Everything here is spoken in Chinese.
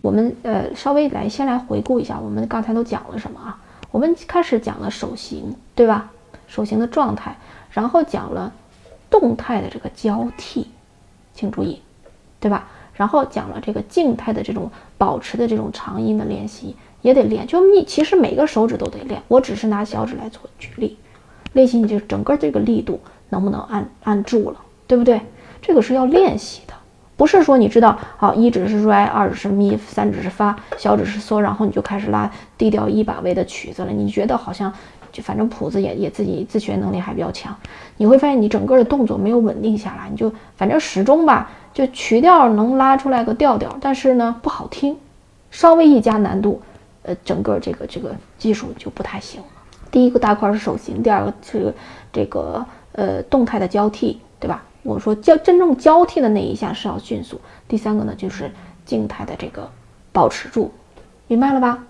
我们呃稍微来先来回顾一下，我们刚才都讲了什么啊？我们开始讲了手型，对吧？手型的状态，然后讲了动态的这个交替，请注意，对吧？然后讲了这个静态的这种保持的这种长音的练习也得练，就你其实每个手指都得练。我只是拿小指来做举例，练习你就整个这个力度能不能按按住了，对不对？这个是要练习。不是说你知道，好，一指是来，二指是咪，三指是发，小指是嗦，然后你就开始拉低调一把位的曲子了。你觉得好像就反正谱子也也自己自学能力还比较强，你会发现你整个的动作没有稳定下来，你就反正始终吧，就曲调能拉出来个调调，但是呢不好听，稍微一加难度，呃，整个这个这个技术就不太行了。第一个大块是手型，第二个是这个呃动态的交替，对吧？我说交真正交替的那一下是要迅速，第三个呢就是静态的这个保持住，明白了吧？